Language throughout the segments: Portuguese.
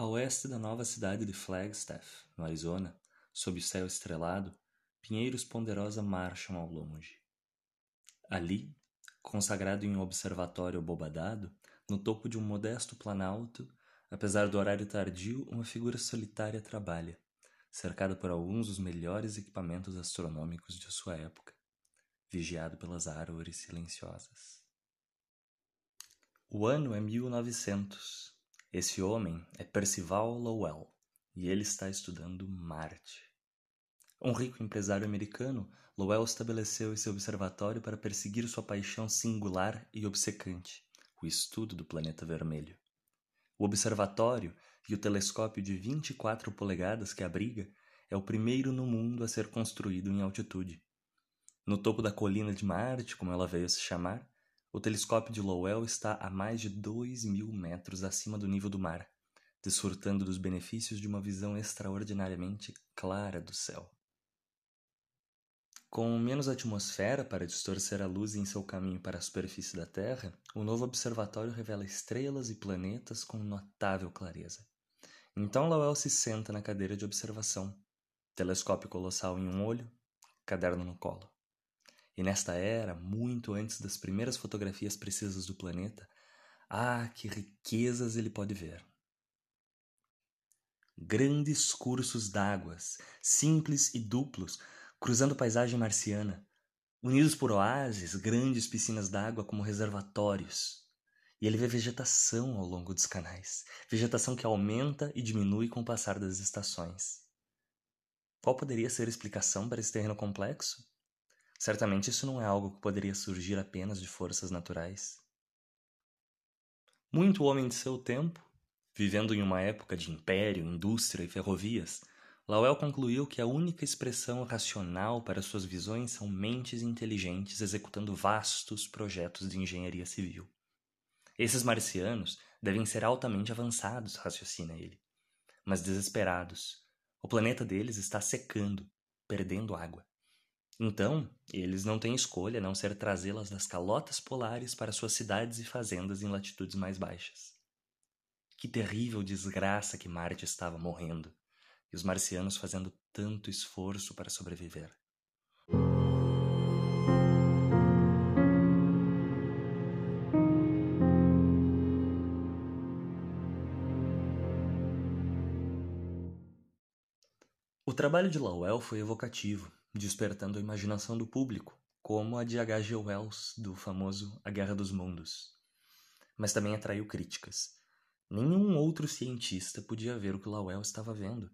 A oeste da nova cidade de Flagstaff, no Arizona, sob o céu estrelado, pinheiros ponderosa marcham ao longe. Ali, consagrado em um observatório bobadado, no topo de um modesto planalto, apesar do horário tardio, uma figura solitária trabalha, cercada por alguns dos melhores equipamentos astronômicos de sua época, vigiado pelas árvores silenciosas. O ano é 1900. Esse homem é Percival Lowell e ele está estudando Marte. Um rico empresário americano, Lowell estabeleceu esse observatório para perseguir sua paixão singular e obcecante, o estudo do planeta vermelho. O observatório e o telescópio de 24 polegadas que abriga é o primeiro no mundo a ser construído em altitude. No topo da colina de Marte, como ela veio se chamar, o telescópio de Lowell está a mais de 2 mil metros acima do nível do mar, desfrutando dos benefícios de uma visão extraordinariamente clara do céu. Com menos atmosfera para distorcer a luz em seu caminho para a superfície da Terra, o novo observatório revela estrelas e planetas com notável clareza. Então Lowell se senta na cadeira de observação, telescópio colossal em um olho, caderno no colo. E nesta era, muito antes das primeiras fotografias precisas do planeta, ah, que riquezas ele pode ver! Grandes cursos d'águas, simples e duplos, cruzando paisagem marciana, unidos por oásis, grandes piscinas d'água como reservatórios. E ele vê vegetação ao longo dos canais, vegetação que aumenta e diminui com o passar das estações. Qual poderia ser a explicação para esse terreno complexo? Certamente isso não é algo que poderia surgir apenas de forças naturais. Muito homem de seu tempo, vivendo em uma época de império, indústria e ferrovias, Lowell concluiu que a única expressão racional para suas visões são mentes inteligentes executando vastos projetos de engenharia civil. Esses marcianos devem ser altamente avançados, raciocina ele, mas desesperados. O planeta deles está secando, perdendo água. Então, eles não têm escolha a não ser trazê-las das calotas polares para suas cidades e fazendas em latitudes mais baixas. Que terrível desgraça que Marte estava morrendo, e os marcianos fazendo tanto esforço para sobreviver. O trabalho de Lowell foi evocativo despertando a imaginação do público, como a de H.G. Wells do famoso A Guerra dos Mundos. Mas também atraiu críticas. Nenhum outro cientista podia ver o que Lowell estava vendo.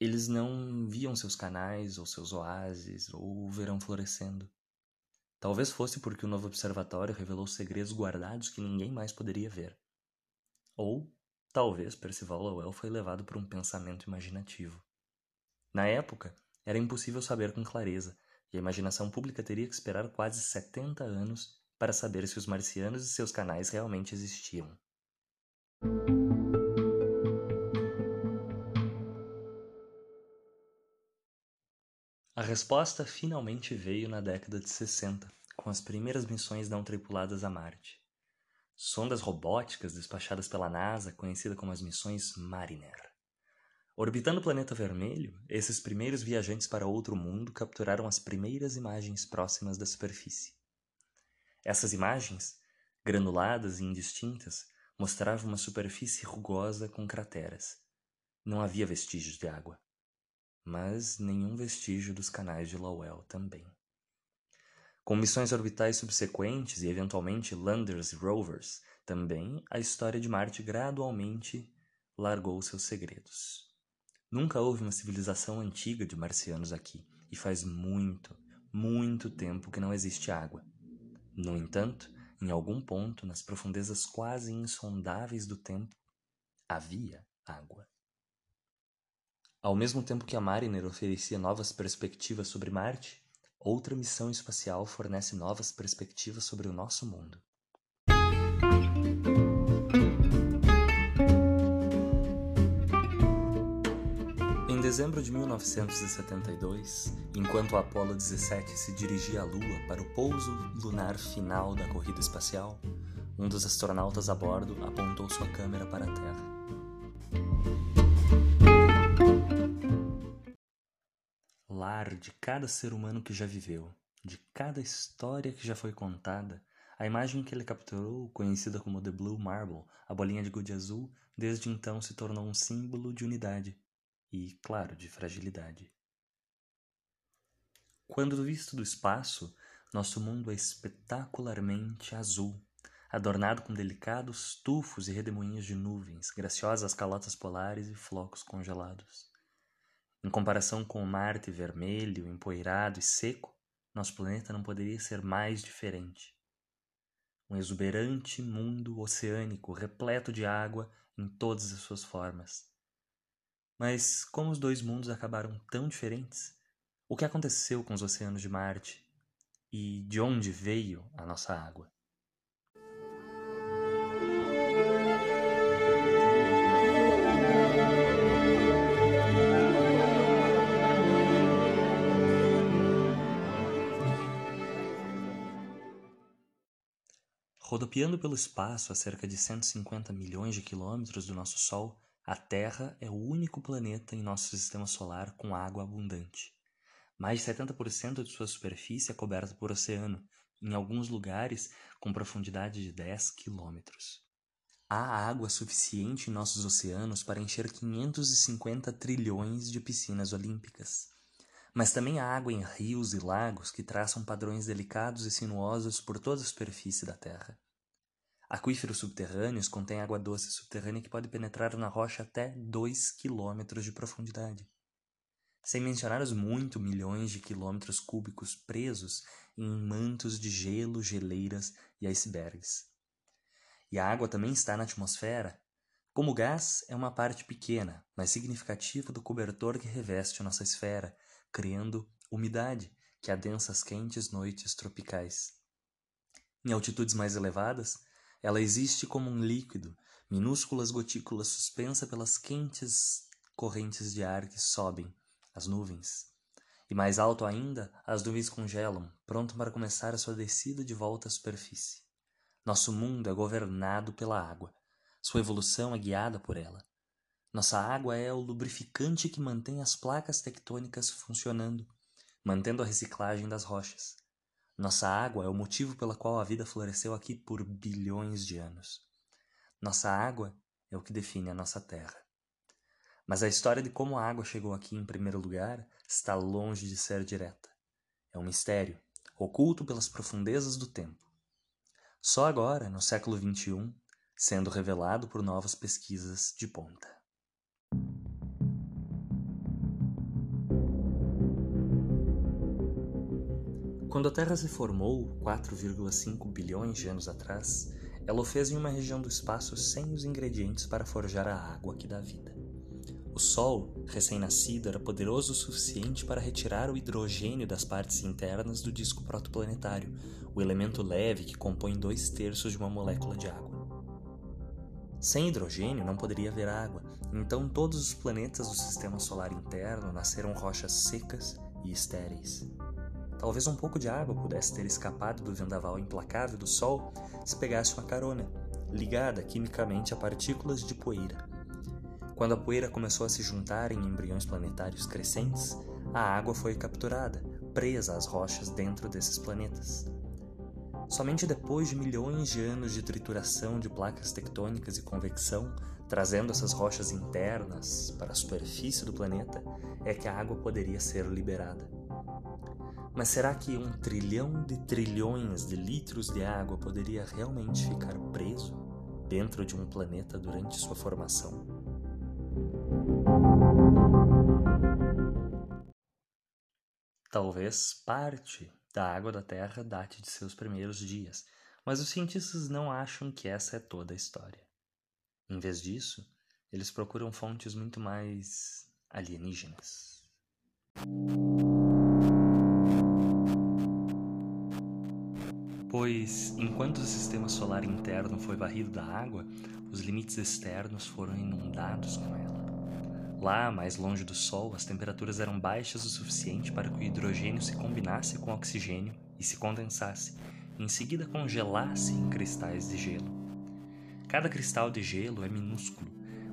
Eles não viam seus canais, ou seus oásis, ou o verão florescendo. Talvez fosse porque o novo observatório revelou segredos guardados que ninguém mais poderia ver. Ou, talvez Percival Lowell foi levado por um pensamento imaginativo. Na época, era impossível saber com clareza, e a imaginação pública teria que esperar quase 70 anos para saber se os marcianos e seus canais realmente existiam. A resposta finalmente veio na década de 60, com as primeiras missões não tripuladas a Marte. Sondas robóticas despachadas pela NASA, conhecida como as missões Mariner. Orbitando o planeta vermelho, esses primeiros viajantes para outro mundo capturaram as primeiras imagens próximas da superfície. Essas imagens, granuladas e indistintas, mostravam uma superfície rugosa com crateras. Não havia vestígios de água, mas nenhum vestígio dos canais de Lowell também. Com missões orbitais subsequentes e eventualmente landers e rovers, também a história de Marte gradualmente largou seus segredos. Nunca houve uma civilização antiga de marcianos aqui, e faz muito, muito tempo que não existe água. No entanto, em algum ponto, nas profundezas quase insondáveis do tempo, havia água. Ao mesmo tempo que a Mariner oferecia novas perspectivas sobre Marte, outra missão espacial fornece novas perspectivas sobre o nosso mundo. dezembro de 1972, enquanto a Apollo 17 se dirigia à Lua para o pouso lunar final da corrida espacial, um dos astronautas a bordo apontou sua câmera para a Terra. Lar de cada ser humano que já viveu, de cada história que já foi contada, a imagem que ele capturou, conhecida como The Blue Marble, a bolinha de gude azul, desde então se tornou um símbolo de unidade, e, claro, de fragilidade. Quando visto do espaço, nosso mundo é espetacularmente azul, adornado com delicados tufos e redemoinhos de nuvens, graciosas calotas polares e flocos congelados. Em comparação com o Marte vermelho, empoeirado e seco, nosso planeta não poderia ser mais diferente um exuberante mundo oceânico repleto de água em todas as suas formas. Mas como os dois mundos acabaram tão diferentes? O que aconteceu com os oceanos de Marte? E de onde veio a nossa água? Rodopiando pelo espaço a cerca de 150 milhões de quilômetros do nosso Sol, a Terra é o único planeta em nosso sistema solar com água abundante. Mais de 70% de sua superfície é coberta por oceano, em alguns lugares com profundidade de 10 quilômetros. Há água suficiente em nossos oceanos para encher 550 trilhões de piscinas olímpicas. Mas também há água em rios e lagos que traçam padrões delicados e sinuosos por toda a superfície da Terra. Aquíferos subterrâneos contêm água doce subterrânea que pode penetrar na rocha até 2 km de profundidade. Sem mencionar os muito milhões de quilômetros cúbicos presos em mantos de gelo, geleiras e icebergs. E a água também está na atmosfera. Como gás, é uma parte pequena, mas significativa do cobertor que reveste nossa esfera, criando umidade que adensa as quentes noites tropicais. Em altitudes mais elevadas, ela existe como um líquido, minúsculas gotículas suspensa pelas quentes correntes de ar que sobem, as nuvens. E mais alto ainda, as nuvens congelam, pronto para começar a sua descida de volta à superfície. Nosso mundo é governado pela água. Sua evolução é guiada por ela. Nossa água é o lubrificante que mantém as placas tectônicas funcionando, mantendo a reciclagem das rochas. Nossa água é o motivo pela qual a vida floresceu aqui por bilhões de anos. Nossa água é o que define a nossa terra. Mas a história de como a água chegou aqui em primeiro lugar está longe de ser direta. É um mistério, oculto pelas profundezas do tempo. Só agora, no século XXI, sendo revelado por novas pesquisas de ponta. Quando a Terra se formou, 4,5 bilhões de anos atrás, ela o fez em uma região do espaço sem os ingredientes para forjar a água que dá vida. O Sol, recém-nascido, era poderoso o suficiente para retirar o hidrogênio das partes internas do disco protoplanetário, o elemento leve que compõe dois terços de uma molécula de água. Sem hidrogênio não poderia haver água, então todos os planetas do sistema solar interno nasceram rochas secas e estéreis. Talvez um pouco de água pudesse ter escapado do vendaval implacável do Sol se pegasse uma carona, ligada quimicamente a partículas de poeira. Quando a poeira começou a se juntar em embriões planetários crescentes, a água foi capturada, presa às rochas dentro desses planetas. Somente depois de milhões de anos de trituração de placas tectônicas e convecção, trazendo essas rochas internas para a superfície do planeta, é que a água poderia ser liberada. Mas será que um trilhão de trilhões de litros de água poderia realmente ficar preso dentro de um planeta durante sua formação? Talvez parte da água da Terra date de seus primeiros dias, mas os cientistas não acham que essa é toda a história. Em vez disso, eles procuram fontes muito mais alienígenas. Pois, enquanto o sistema solar interno foi varrido da água, os limites externos foram inundados com ela. Lá, mais longe do Sol, as temperaturas eram baixas o suficiente para que o hidrogênio se combinasse com o oxigênio e se condensasse, e em seguida congelasse em cristais de gelo. Cada cristal de gelo é minúsculo,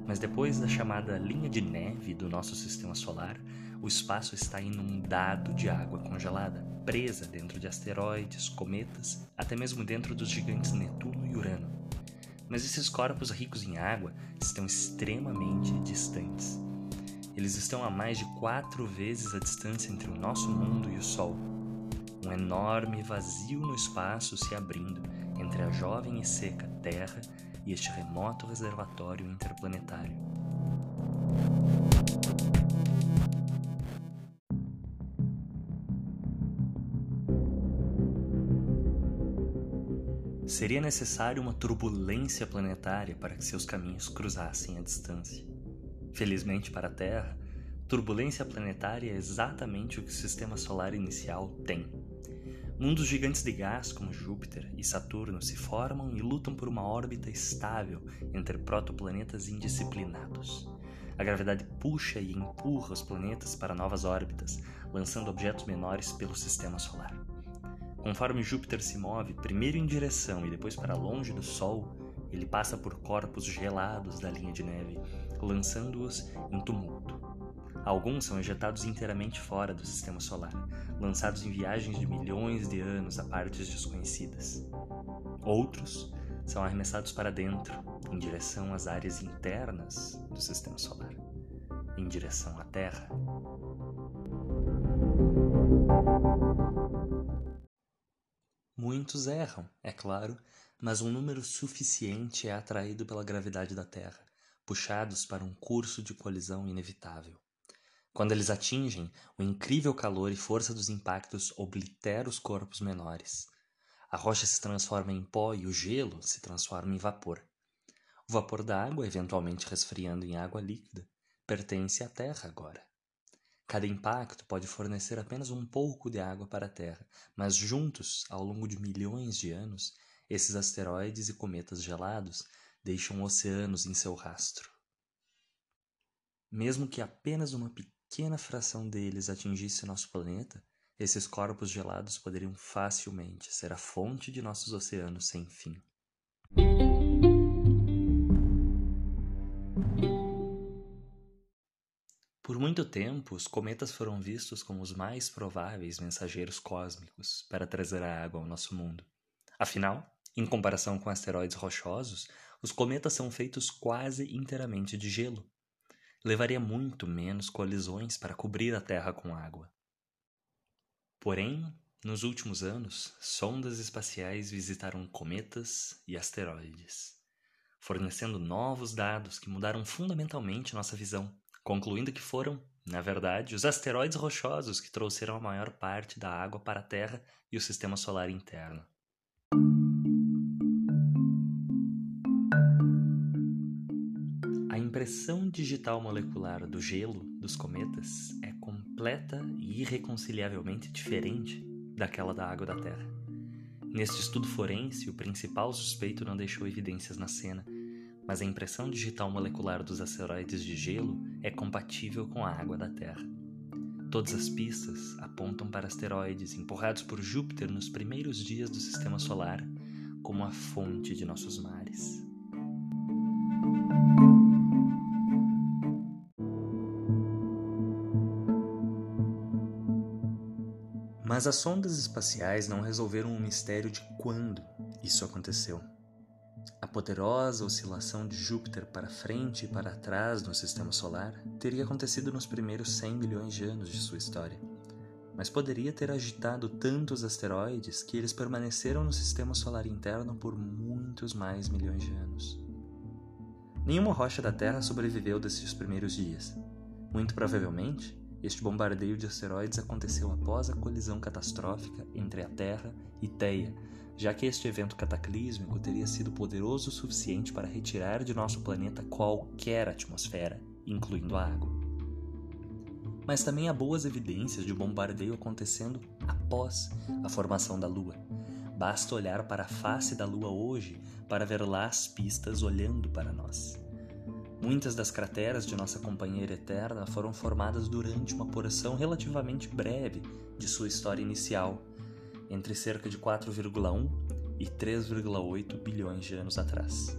Mas depois da chamada linha de neve do nosso sistema solar, o espaço está inundado de água congelada, presa dentro de asteroides, cometas, até mesmo dentro dos gigantes Netuno e Urano. Mas esses corpos ricos em água estão extremamente distantes. Eles estão a mais de quatro vezes a distância entre o nosso mundo e o Sol. Um enorme vazio no espaço se abrindo entre a jovem e seca Terra e este remoto reservatório interplanetário. Seria necessário uma turbulência planetária para que seus caminhos cruzassem a distância. Felizmente para a Terra, turbulência planetária é exatamente o que o sistema solar inicial tem. Mundos gigantes de gás como Júpiter e Saturno se formam e lutam por uma órbita estável entre protoplanetas indisciplinados. A gravidade puxa e empurra os planetas para novas órbitas, lançando objetos menores pelo sistema solar. Conforme Júpiter se move primeiro em direção e depois para longe do Sol, ele passa por corpos gelados da linha de neve, lançando-os em tumulto. Alguns são ejetados inteiramente fora do sistema solar, lançados em viagens de milhões de anos a partes desconhecidas. Outros são arremessados para dentro, em direção às áreas internas do sistema solar, em direção à Terra. Muitos erram, é claro, mas um número suficiente é atraído pela gravidade da Terra, puxados para um curso de colisão inevitável. Quando eles atingem, o incrível calor e força dos impactos oblitera os corpos menores. A rocha se transforma em pó e o gelo se transforma em vapor. O vapor da água, eventualmente resfriando em água líquida, pertence à Terra agora. Cada impacto pode fornecer apenas um pouco de água para a Terra, mas juntos, ao longo de milhões de anos, esses asteroides e cometas gelados deixam oceanos em seu rastro. Mesmo que apenas uma pequena fração deles atingisse nosso planeta, esses corpos gelados poderiam facilmente ser a fonte de nossos oceanos sem fim. Muito tempo, os cometas foram vistos como os mais prováveis mensageiros cósmicos para trazer a água ao nosso mundo. Afinal, em comparação com asteroides rochosos, os cometas são feitos quase inteiramente de gelo, levaria muito menos colisões para cobrir a Terra com água. Porém, nos últimos anos, sondas espaciais visitaram cometas e asteroides, fornecendo novos dados que mudaram fundamentalmente nossa visão, concluindo que foram, na verdade, os asteroides rochosos que trouxeram a maior parte da água para a Terra e o sistema solar interno. impressão digital molecular do gelo dos cometas é completa e irreconciliavelmente diferente daquela da água da Terra. Neste estudo forense, o principal suspeito não deixou evidências na cena, mas a impressão digital molecular dos asteroides de gelo é compatível com a água da Terra. Todas as pistas apontam para asteroides empurrados por Júpiter nos primeiros dias do sistema solar como a fonte de nossos mares. Mas as sondas espaciais não resolveram o mistério de quando isso aconteceu. Poderosa oscilação de Júpiter para frente e para trás no sistema solar teria acontecido nos primeiros 100 milhões de anos de sua história, mas poderia ter agitado tantos asteroides que eles permaneceram no sistema solar interno por muitos mais milhões de anos. Nenhuma rocha da Terra sobreviveu desses primeiros dias. Muito provavelmente, este bombardeio de asteroides aconteceu após a colisão catastrófica entre a Terra e Theia, já que este evento cataclísmico teria sido poderoso o suficiente para retirar de nosso planeta qualquer atmosfera, incluindo a água. Mas também há boas evidências de bombardeio acontecendo após a formação da Lua. Basta olhar para a face da Lua hoje para ver lá as pistas olhando para nós. Muitas das crateras de nossa companheira eterna foram formadas durante uma porção relativamente breve de sua história inicial, entre cerca de 4,1 e 3,8 bilhões de anos atrás.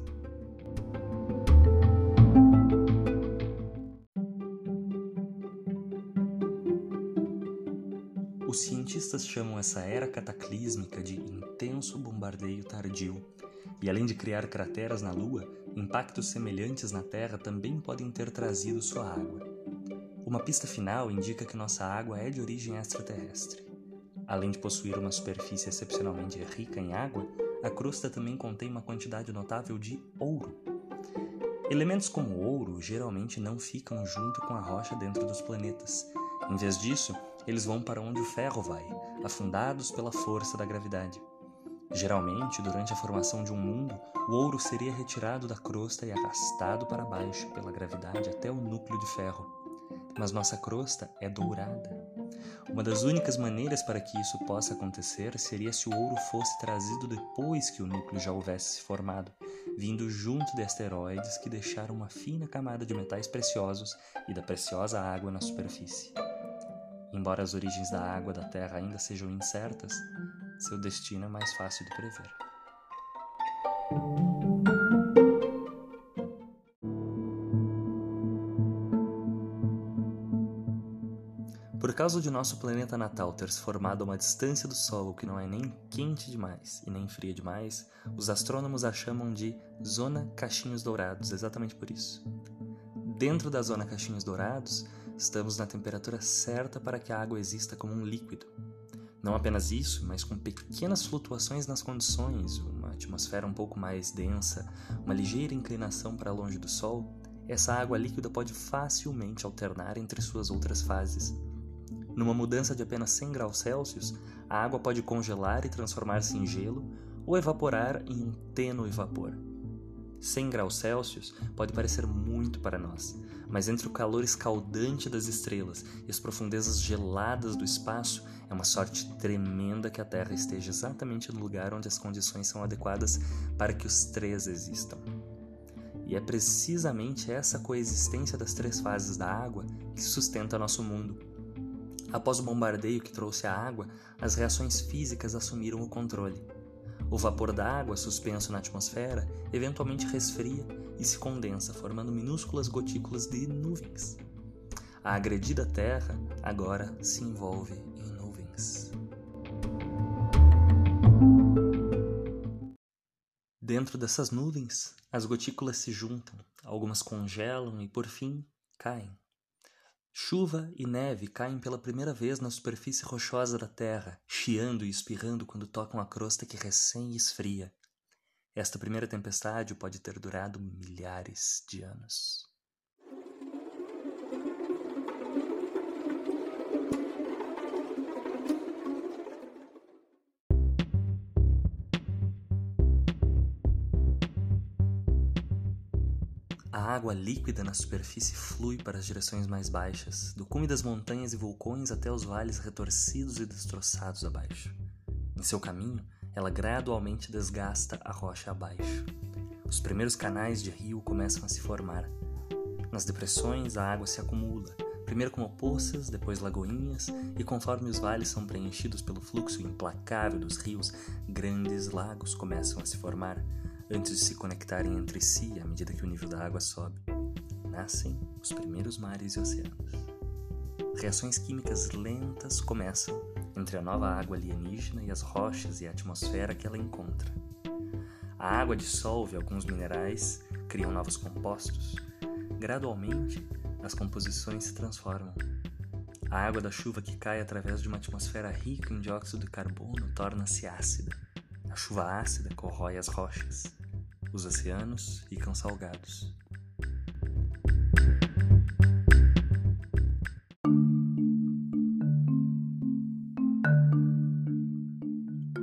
Os cientistas chamam essa era cataclísmica de intenso bombardeio tardio, e além de criar crateras na Lua, impactos semelhantes na Terra também podem ter trazido sua água. Uma pista final indica que nossa água é de origem extraterrestre. Além de possuir uma superfície excepcionalmente rica em água, a crosta também contém uma quantidade notável de ouro. Elementos como ouro geralmente não ficam junto com a rocha dentro dos planetas. Em vez disso, eles vão para onde o ferro vai, afundados pela força da gravidade. Geralmente, durante a formação de um mundo, o ouro seria retirado da crosta e arrastado para baixo pela gravidade até o núcleo de ferro. Mas nossa crosta é dourada. Uma das únicas maneiras para que isso possa acontecer seria se o ouro fosse trazido depois que o núcleo já houvesse se formado, vindo junto de asteroides que deixaram uma fina camada de metais preciosos e da preciosa água na superfície. Embora as origens da água da Terra ainda sejam incertas, seu destino é mais fácil de prever. Causa de nosso planeta natal ter se formado a uma distância do Sol que não é nem quente demais e nem fria demais, os astrônomos a chamam de Zona Cachinhos Dourados, exatamente por isso. Dentro da Zona Cachinhos Dourados, estamos na temperatura certa para que a água exista como um líquido. Não apenas isso, mas com pequenas flutuações nas condições, uma atmosfera um pouco mais densa, uma ligeira inclinação para longe do Sol, essa água líquida pode facilmente alternar entre suas outras fases. Numa mudança de apenas 100 graus Celsius, a água pode congelar e transformar-se em gelo ou evaporar em um tênue vapor. 100 graus Celsius pode parecer muito para nós, mas entre o calor escaldante das estrelas e as profundezas geladas do espaço, é uma sorte tremenda que a Terra esteja exatamente no lugar onde as condições são adequadas para que os três existam. E é precisamente essa coexistência das três fases da água que sustenta nosso mundo. Após o bombardeio que trouxe a água, as reações físicas assumiram o controle. O vapor da água suspenso na atmosfera eventualmente resfria e se condensa, formando minúsculas gotículas de nuvens. A agredida Terra agora se envolve em nuvens. Dentro dessas nuvens, as gotículas se juntam, algumas congelam e, por fim, caem. Chuva e neve caem pela primeira vez na superfície rochosa da Terra, chiando e espirrando quando tocam a crosta que recém esfria. Esta primeira tempestade pode ter durado milhares de anos. A água líquida na superfície flui para as direções mais baixas, do cume das montanhas e vulcões até os vales retorcidos e destroçados abaixo. Em seu caminho, ela gradualmente desgasta a rocha abaixo. Os primeiros canais de rio começam a se formar. Nas depressões, a água se acumula, primeiro como poças, depois lagoinhas, e conforme os vales são preenchidos pelo fluxo implacável dos rios, grandes lagos começam a se formar antes de se conectarem entre si à medida que o nível da água sobe. Nascem os primeiros mares e oceanos. Reações químicas lentas começam entre a nova água alienígena e as rochas e a atmosfera que ela encontra. A água dissolve alguns minerais, criam novos compostos. Gradualmente, as composições se transformam. A água da chuva que cai através de uma atmosfera rica em dióxido de carbono torna-se ácida. A chuva ácida corrói as rochas. Os oceanos ficam salgados.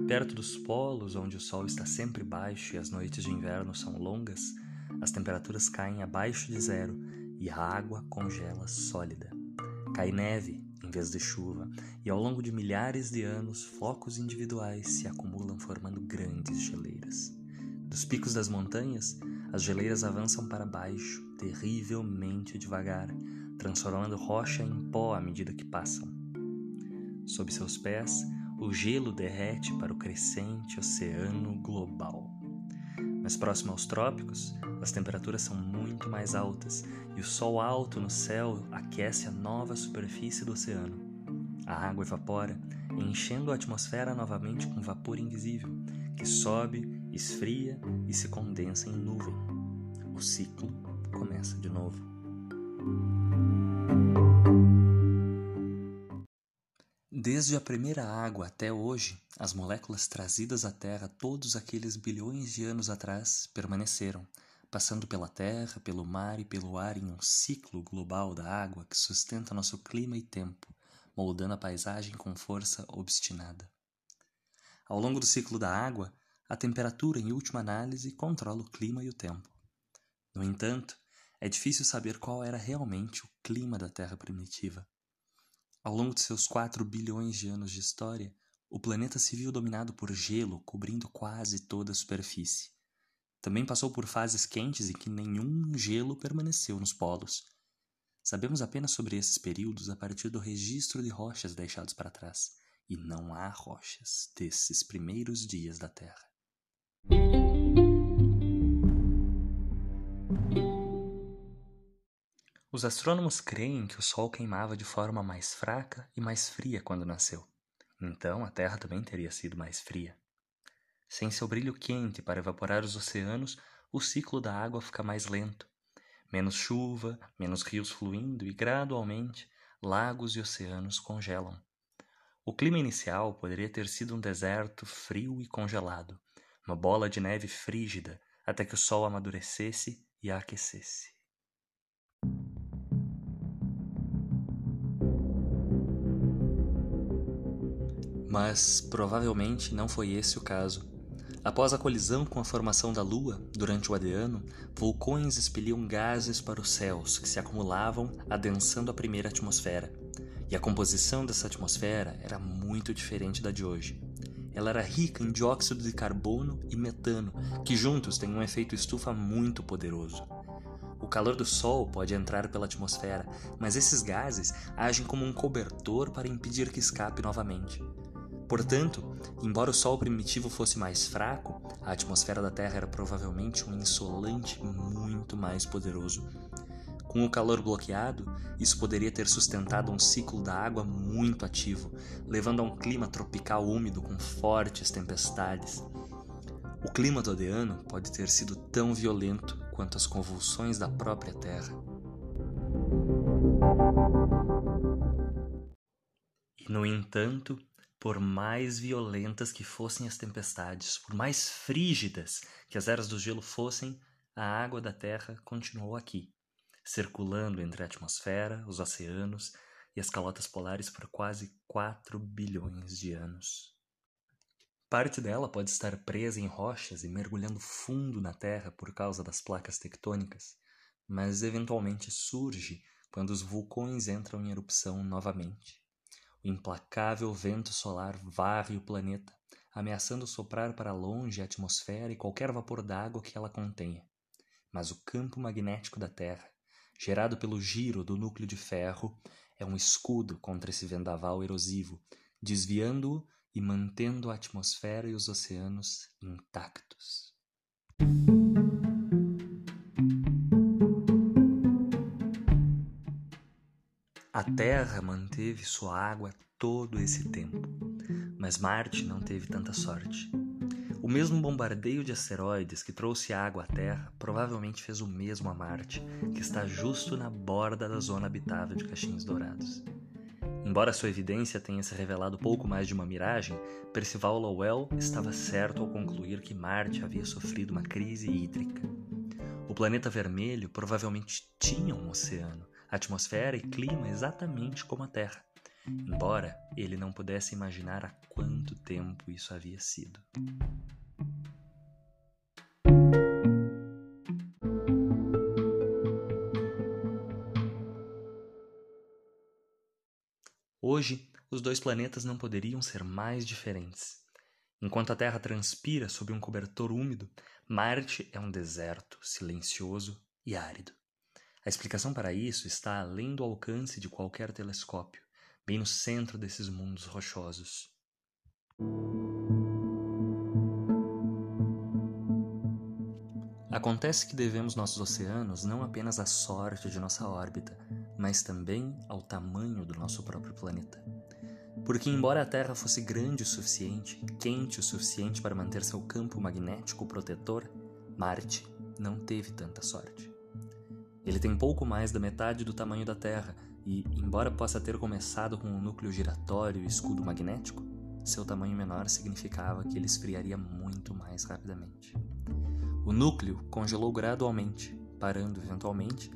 Perto dos polos, onde o sol está sempre baixo e as noites de inverno são longas, as temperaturas caem abaixo de zero e a água congela sólida. Cai neve, vez de chuva, e ao longo de milhares de anos, flocos individuais se acumulam formando grandes geleiras. Dos picos das montanhas, as geleiras avançam para baixo, terrivelmente devagar, transformando rocha em pó à medida que passam. Sob seus pés, o gelo derrete para o crescente oceano global. Mais próximo aos trópicos, as temperaturas são muito mais altas e o sol alto no céu aquece a nova superfície do oceano. A água evapora enchendo a atmosfera novamente com vapor invisível, que sobe, esfria e se condensa em nuvem. O ciclo começa de novo. Desde a primeira água até hoje, as moléculas trazidas à Terra todos aqueles bilhões de anos atrás permaneceram, passando pela terra, pelo mar e pelo ar em um ciclo global da água que sustenta nosso clima e tempo, moldando a paisagem com força obstinada. Ao longo do ciclo da água, a temperatura, em última análise, controla o clima e o tempo. No entanto, é difícil saber qual era realmente o clima da Terra primitiva. Ao longo de seus 4 bilhões de anos de história, o planeta se viu dominado por gelo cobrindo quase toda a superfície. Também passou por fases quentes em que nenhum gelo permaneceu nos polos. Sabemos apenas sobre esses períodos a partir do registro de rochas deixados para trás, e não há rochas desses primeiros dias da Terra. Os astrônomos creem que o Sol queimava de forma mais fraca e mais fria quando nasceu. Então a Terra também teria sido mais fria. Sem seu brilho quente para evaporar os oceanos, o ciclo da água fica mais lento. Menos chuva, menos rios fluindo e, gradualmente, lagos e oceanos congelam. O clima inicial poderia ter sido um deserto frio e congelado, uma bola de neve frígida, até que o sol amadurecesse e a aquecesse. Mas provavelmente não foi esse o caso. Após a colisão com a formação da Lua, durante o Adeano, vulcões expeliam gases para os céus que se acumulavam, adensando a primeira atmosfera. E a composição dessa atmosfera era muito diferente da de hoje. Ela era rica em dióxido de carbono e metano, que juntos têm um efeito estufa muito poderoso. O calor do Sol pode entrar pela atmosfera, mas esses gases agem como um cobertor para impedir que escape novamente. Portanto, embora o Sol primitivo fosse mais fraco, a atmosfera da Terra era provavelmente um insolante muito mais poderoso. Com o calor bloqueado, isso poderia ter sustentado um ciclo da água muito ativo, levando a um clima tropical úmido com fortes tempestades. O clima do oceano pode ter sido tão violento quanto as convulsões da própria Terra. E, no entanto, por mais violentas que fossem as tempestades, por mais frígidas que as eras do gelo fossem, a água da Terra continuou aqui, circulando entre a atmosfera, os oceanos e as calotas polares por quase 4 bilhões de anos. Parte dela pode estar presa em rochas e mergulhando fundo na Terra por causa das placas tectônicas, mas eventualmente surge quando os vulcões entram em erupção novamente. O implacável vento solar varre o planeta, ameaçando soprar para longe a atmosfera e qualquer vapor d'água que ela contenha. Mas o campo magnético da Terra, gerado pelo giro do núcleo de ferro, é um escudo contra esse vendaval erosivo, desviando-o e mantendo a atmosfera e os oceanos intactos. A Terra manteve sua água todo esse tempo, mas Marte não teve tanta sorte. O mesmo bombardeio de asteroides que trouxe água à Terra provavelmente fez o mesmo a Marte, que está justo na borda da zona habitável de Caixinhos Dourados. Embora sua evidência tenha se revelado pouco mais de uma miragem, Percival Lowell estava certo ao concluir que Marte havia sofrido uma crise hídrica. O planeta vermelho provavelmente tinha um oceano, atmosfera e clima exatamente como a Terra, embora ele não pudesse imaginar há quanto tempo isso havia sido. Hoje, os dois planetas não poderiam ser mais diferentes. Enquanto a Terra transpira sob um cobertor úmido, Marte é um deserto silencioso e árido. A explicação para isso está além do alcance de qualquer telescópio, bem no centro desses mundos rochosos. Acontece que devemos nossos oceanos não apenas à sorte de nossa órbita, mas também ao tamanho do nosso próprio planeta. Porque, embora a Terra fosse grande o suficiente, quente o suficiente para manter seu campo magnético protetor, Marte não teve tanta sorte. Ele tem pouco mais da metade do tamanho da Terra e, embora possa ter começado com um núcleo giratório e escudo magnético, seu tamanho menor significava que ele esfriaria muito mais rapidamente. O núcleo congelou gradualmente, parando eventualmente,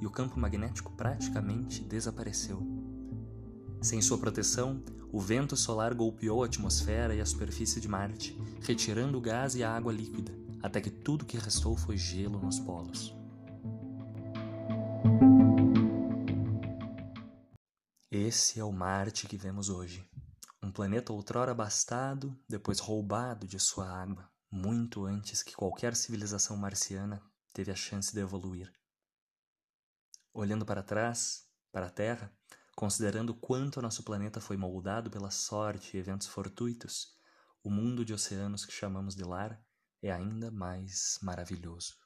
e o campo magnético praticamente desapareceu. Sem sua proteção, o vento solar golpeou a atmosfera e a superfície de Marte, retirando o gás e a água líquida, até que tudo que restou foi gelo nos polos. Esse é o Marte que vemos hoje. Um planeta outrora abastado, depois roubado de sua água, muito antes que qualquer civilização marciana teve a chance de evoluir. Olhando para trás, para a Terra, considerando quanto nosso planeta foi moldado pela sorte e eventos fortuitos, o mundo de oceanos que chamamos de lar é ainda mais maravilhoso.